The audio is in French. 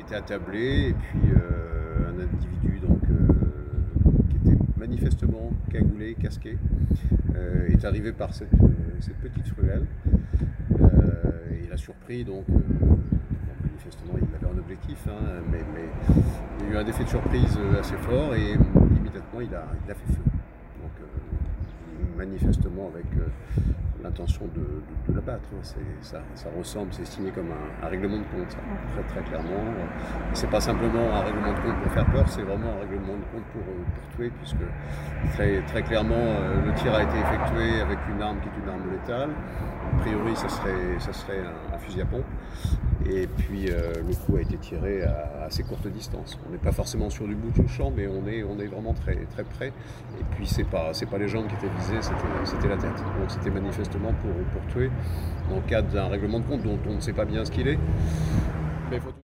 été attablé et puis euh, un individu donc, euh, qui était manifestement cagoulé, casqué, euh, est arrivé par cette, petite ruelle. il a surpris donc manifestement il avait un objectif, hein, mais, il y a eu un effet de surprise assez fort et immédiatement il a, il a fait feu. Donc manifestement avec l'intention de, de, l'abattre. Hein. Ça, ça, ressemble, c'est signé comme un, règlement de compte, très très clairement. C'est pas simplement un règlement de compte pour faire peur, c'est vraiment un règlement de compte pour, euh, pour tuer, puisque très, très clairement euh, le tir a été effectué avec une arme qui est une arme létale. A priori, ça serait, ça serait un, fusil à pompe. Et puis euh, le coup a été tiré à assez courte distance. On n'est pas forcément sur du bout du champ, mais on est, on est vraiment très, très près. Et puis c'est pas, c'est pas les jambes qui étaient visées, c'était la tête. Donc c'était pour, pour tuer, dans le cadre d'un règlement de compte dont on ne sait pas bien ce qu'il est.